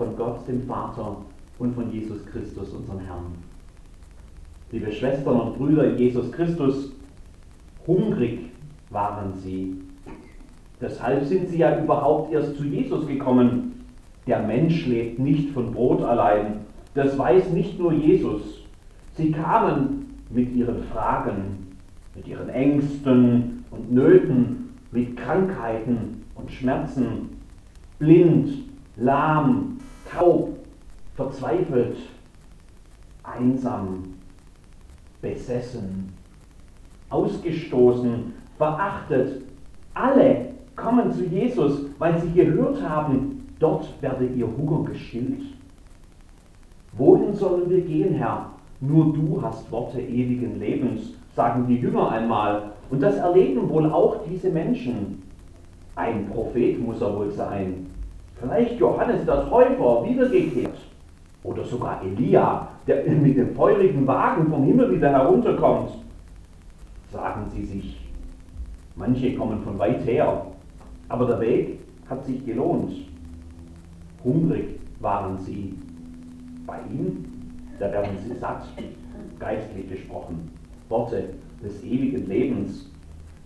von Gott, dem Vater und von Jesus Christus, unserem Herrn. Liebe Schwestern und Brüder in Jesus Christus, hungrig waren sie. Deshalb sind sie ja überhaupt erst zu Jesus gekommen. Der Mensch lebt nicht von Brot allein. Das weiß nicht nur Jesus. Sie kamen mit ihren Fragen, mit ihren Ängsten und Nöten, mit Krankheiten und Schmerzen, blind, lahm, taub, verzweifelt, einsam, besessen, ausgestoßen, verachtet. Alle kommen zu Jesus, weil sie gehört haben, dort werde ihr Hunger gestillt. Wohin sollen wir gehen, Herr? Nur du hast Worte ewigen Lebens, sagen die Jünger einmal. Und das erleben wohl auch diese Menschen. Ein Prophet muss er wohl sein. Vielleicht Johannes der Täufer wiedergekehrt. Oder sogar Elia, der mit dem feurigen Wagen vom Himmel wieder herunterkommt. Sagen sie sich. Manche kommen von weit her. Aber der Weg hat sich gelohnt. Hungrig waren sie. Bei ihm, da werden sie satt, geistlich gesprochen. Worte des ewigen Lebens.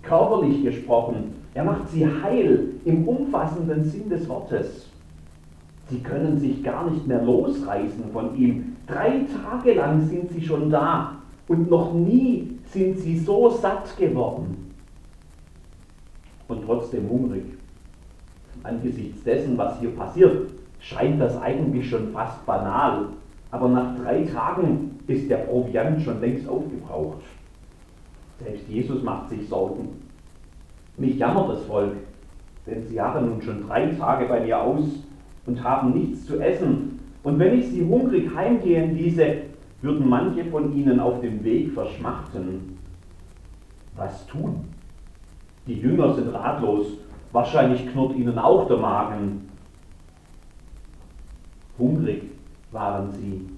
Körperlich gesprochen, er macht sie heil im umfassenden Sinn des Wortes. Sie können sich gar nicht mehr losreißen von ihm. Drei Tage lang sind sie schon da und noch nie sind sie so satt geworden. Und trotzdem hungrig. Angesichts dessen, was hier passiert, scheint das eigentlich schon fast banal. Aber nach drei Tagen ist der Proviant schon längst aufgebraucht. Selbst Jesus macht sich Sorgen. Mich jammert das Volk, denn sie haben nun schon drei Tage bei mir aus und haben nichts zu essen. Und wenn ich sie hungrig heimgehen ließe, würden manche von ihnen auf dem Weg verschmachten. Was tun? Die Jünger sind ratlos. Wahrscheinlich knurrt ihnen auch der Magen. Hungrig waren sie.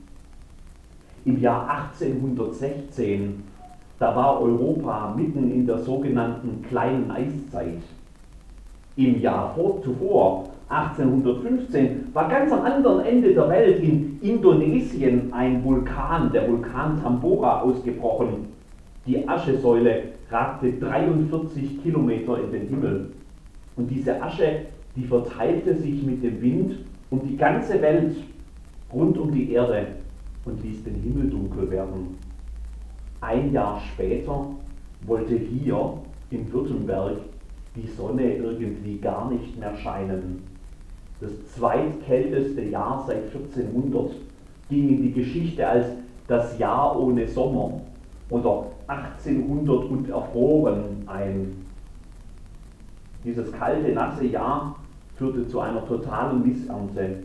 Im Jahr 1816, da war Europa mitten in der sogenannten kleinen Eiszeit. Im Jahr vor, zuvor 1815 war ganz am anderen Ende der Welt in Indonesien ein Vulkan, der Vulkan Tambora, ausgebrochen. Die Aschesäule ragte 43 Kilometer in den Himmel. Und diese Asche, die verteilte sich mit dem Wind um die ganze Welt rund um die Erde und ließ den Himmel dunkel werden. Ein Jahr später wollte hier in Württemberg die Sonne irgendwie gar nicht mehr scheinen. Das zweitkälteste Jahr seit 1400 ging in die Geschichte als das Jahr ohne Sommer oder 1800 und erfroren ein. Dieses kalte, nasse Jahr führte zu einer totalen Missernte.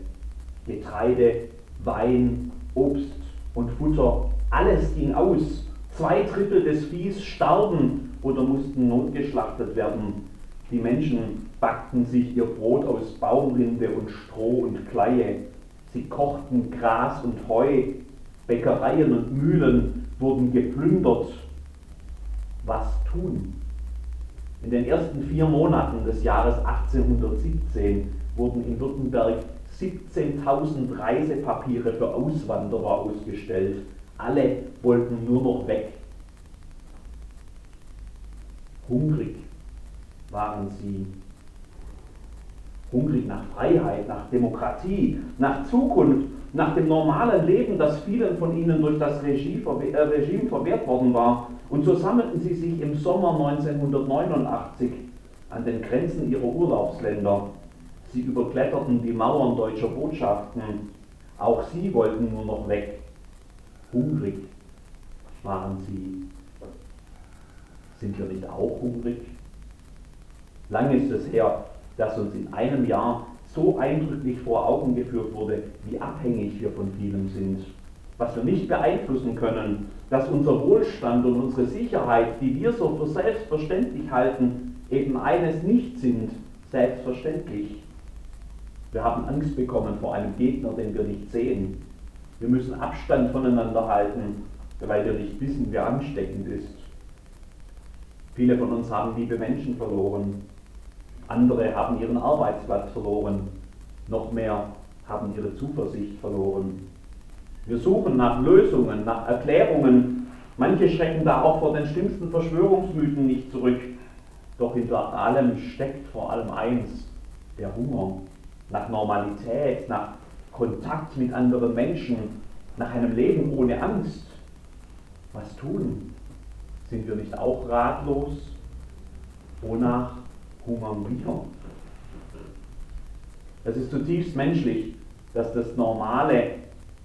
Getreide, Wein, Obst und Futter, alles ging aus. Zwei Drittel des Viehs starben oder mussten notgeschlachtet werden. Die Menschen backten sich ihr Brot aus Baumrinde und Stroh und Kleie. Sie kochten Gras und Heu. Bäckereien und Mühlen wurden geplündert. Was tun? In den ersten vier Monaten des Jahres 1817 wurden in Württemberg 17.000 Reisepapiere für Auswanderer ausgestellt. Alle wollten nur noch weg. Hungrig waren sie hungrig nach Freiheit, nach Demokratie, nach Zukunft, nach dem normalen Leben, das vielen von ihnen durch das Regime, äh, Regime verwehrt worden war. Und so sammelten sie sich im Sommer 1989 an den Grenzen ihrer Urlaubsländer. Sie überkletterten die Mauern deutscher Botschaften. Auch sie wollten nur noch weg. Hungrig waren sie. Sind wir nicht auch hungrig? Lange ist es her, dass uns in einem Jahr so eindrücklich vor Augen geführt wurde, wie abhängig wir von vielem sind. Was wir nicht beeinflussen können, dass unser Wohlstand und unsere Sicherheit, die wir so für selbstverständlich halten, eben eines nicht sind, selbstverständlich. Wir haben Angst bekommen vor einem Gegner, den wir nicht sehen. Wir müssen Abstand voneinander halten, weil wir nicht wissen, wer ansteckend ist. Viele von uns haben liebe Menschen verloren. Andere haben ihren Arbeitsplatz verloren. Noch mehr haben ihre Zuversicht verloren. Wir suchen nach Lösungen, nach Erklärungen. Manche schrecken da auch vor den schlimmsten Verschwörungsmythen nicht zurück. Doch hinter allem steckt vor allem eins, der Hunger nach Normalität, nach Kontakt mit anderen Menschen, nach einem Leben ohne Angst. Was tun? Sind wir nicht auch ratlos? Wonach hungern wir? Es ist zutiefst menschlich, dass das Normale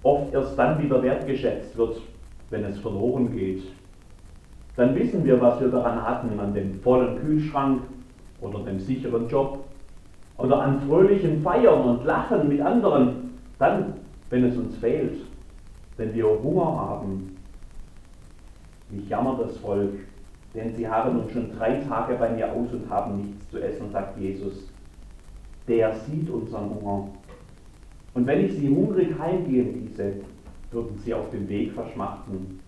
oft erst dann wieder wertgeschätzt wird, wenn es verloren geht. Dann wissen wir, was wir daran hatten, an dem vollen Kühlschrank oder dem sicheren Job oder an fröhlichen Feiern und Lachen mit anderen, dann, wenn es uns fehlt, wenn wir Hunger haben. Mich jammert das Volk, denn sie haben nun schon drei Tage bei mir aus und haben nichts zu essen, sagt Jesus. Der sieht unseren Hunger. Und wenn ich sie hungrig heimgehen ließe, würden sie auf dem Weg verschmachten.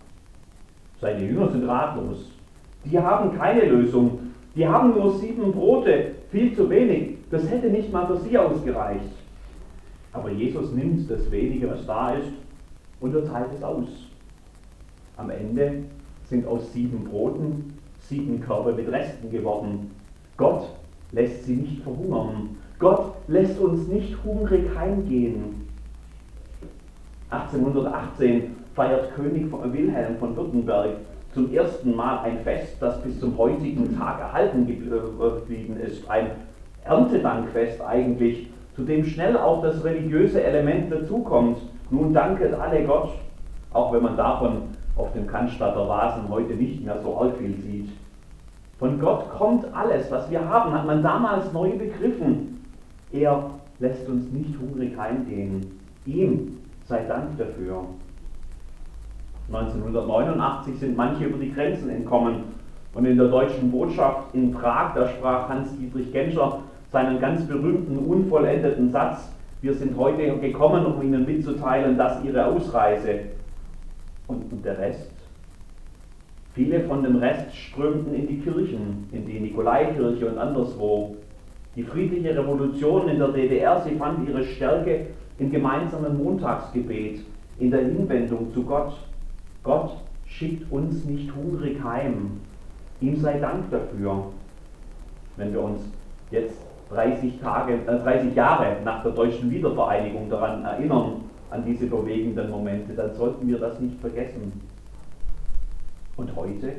Seine Jünger sind ratlos. Die haben keine Lösung. Die haben nur sieben Brote, viel zu wenig. Das hätte nicht mal für sie ausgereicht. Aber Jesus nimmt das wenige, was da ist, und er teilt es aus. Am Ende sind aus sieben Broten sieben Körbe mit Resten geworden. Gott lässt sie nicht verhungern. Gott lässt uns nicht hungrig heimgehen. 1818 feiert König Wilhelm von Württemberg zum ersten Mal ein Fest, das bis zum heutigen Tag erhalten geblieben ist. Ein Erntedankfest eigentlich, zu dem schnell auch das religiöse Element dazukommt. Nun danket alle Gott, auch wenn man davon auf dem Cannstatter Vasen heute nicht mehr so arg viel sieht. Von Gott kommt alles, was wir haben, hat man damals neu begriffen. Er lässt uns nicht hungrig heimgehen. Ihm sei Dank dafür. 1989 sind manche über die Grenzen entkommen und in der deutschen Botschaft in Prag, da sprach Hans-Dietrich Genscher seinen ganz berühmten, unvollendeten Satz, wir sind heute gekommen, um Ihnen mitzuteilen, dass Ihre Ausreise und, der Rest. Viele von dem Rest strömten in die Kirchen, in die Nikolaikirche und anderswo. Die friedliche Revolution in der DDR, sie fand ihre Stärke im gemeinsamen Montagsgebet, in der Hinwendung zu Gott. Gott schickt uns nicht hungrig heim. Ihm sei Dank dafür. Wenn wir uns jetzt 30, Tage, äh 30 Jahre nach der deutschen Wiedervereinigung daran erinnern, an diese bewegenden Momente, dann sollten wir das nicht vergessen. Und heute?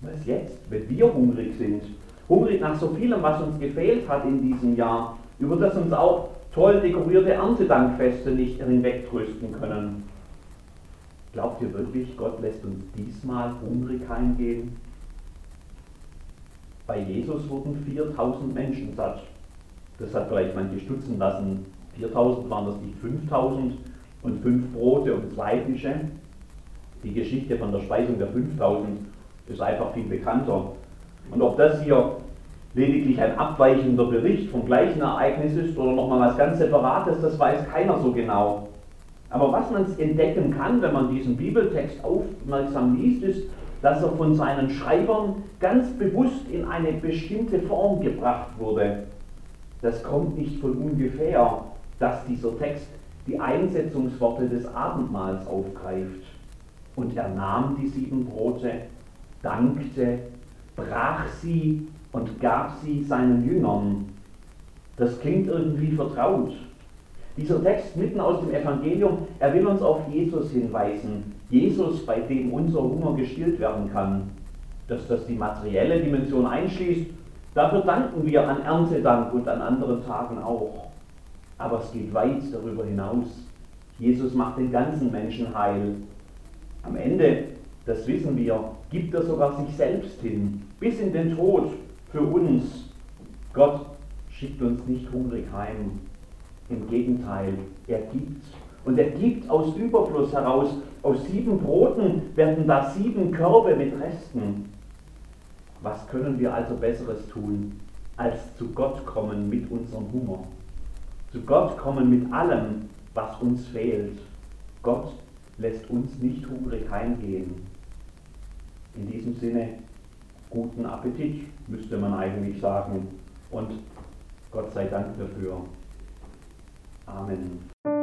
Was jetzt, wenn wir hungrig sind? Hungrig nach so vielem, was uns gefehlt hat in diesem Jahr, über das uns auch toll dekorierte Erntedankfeste nicht hinwegtrösten können. Glaubt ihr wirklich, Gott lässt uns diesmal hungrig heimgehen? Bei Jesus wurden 4000 Menschen satt. Das hat vielleicht manche stutzen lassen. 4000 waren das nicht 5000 und fünf Brote und zwei Fische. Die Geschichte von der Speisung der 5000 ist einfach viel bekannter. Und ob das hier lediglich ein abweichender Bericht vom gleichen Ereignis ist oder nochmal was ganz Separates, das weiß keiner so genau. Aber was man entdecken kann, wenn man diesen Bibeltext aufmerksam liest, ist, dass er von seinen Schreibern ganz bewusst in eine bestimmte Form gebracht wurde. Das kommt nicht von ungefähr, dass dieser Text die Einsetzungsworte des Abendmahls aufgreift. Und er nahm die sieben Brote, dankte, brach sie und gab sie seinen Jüngern. Das klingt irgendwie vertraut. Dieser Text mitten aus dem Evangelium, er will uns auf Jesus hinweisen, Jesus, bei dem unser Hunger gestillt werden kann. Dass das die materielle Dimension einschließt, dafür danken wir an Erntedank und an anderen Tagen auch. Aber es geht weit darüber hinaus. Jesus macht den ganzen Menschen heil. Am Ende, das wissen wir, gibt er sogar sich selbst hin, bis in den Tod für uns. Gott schickt uns nicht hungrig heim. Im Gegenteil, er gibt und er gibt aus Überfluss heraus, aus sieben Broten werden da sieben Körbe mit Resten. Was können wir also Besseres tun, als zu Gott kommen mit unserem Hunger? Zu Gott kommen mit allem, was uns fehlt. Gott lässt uns nicht hungrig heimgehen. In diesem Sinne, guten Appetit, müsste man eigentlich sagen. Und Gott sei Dank dafür. Amen.